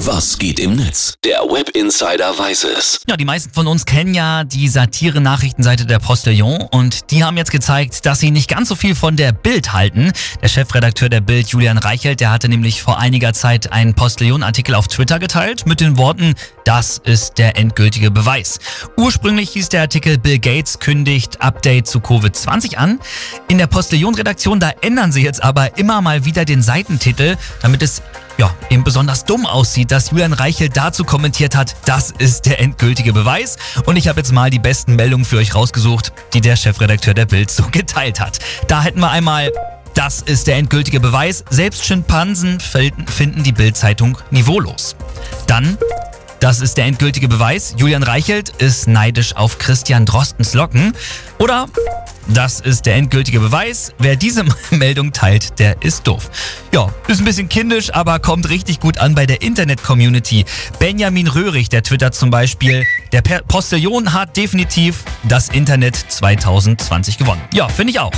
Was geht im Netz? Der Web Insider weiß es. Ja, die meisten von uns kennen ja die Satire-Nachrichtenseite der Postillon und die haben jetzt gezeigt, dass sie nicht ganz so viel von der Bild halten. Der Chefredakteur der Bild, Julian Reichelt, der hatte nämlich vor einiger Zeit einen Postillon-Artikel auf Twitter geteilt mit den Worten, das ist der endgültige Beweis. Ursprünglich hieß der Artikel Bill Gates kündigt Update zu Covid-20 an. In der Postillon-Redaktion, da ändern sie jetzt aber immer mal wieder den Seitentitel, damit es ja, eben besonders dumm aussieht, dass Julian Reichelt dazu kommentiert hat, das ist der endgültige Beweis. Und ich habe jetzt mal die besten Meldungen für euch rausgesucht, die der Chefredakteur der Bild so geteilt hat. Da hätten wir einmal das ist der endgültige Beweis. Selbst Schimpansen finden die Bild-Zeitung niveaulos. Dann das ist der endgültige Beweis. Julian Reichelt ist neidisch auf Christian Drostens Locken. Oder das ist der endgültige Beweis. Wer diese Meldung teilt, der ist doof. Ja, ist ein bisschen kindisch, aber kommt richtig gut an bei der Internet-Community. Benjamin Röhrig, der twittert zum Beispiel, der Postillon hat definitiv das Internet 2020 gewonnen. Ja, finde ich auch.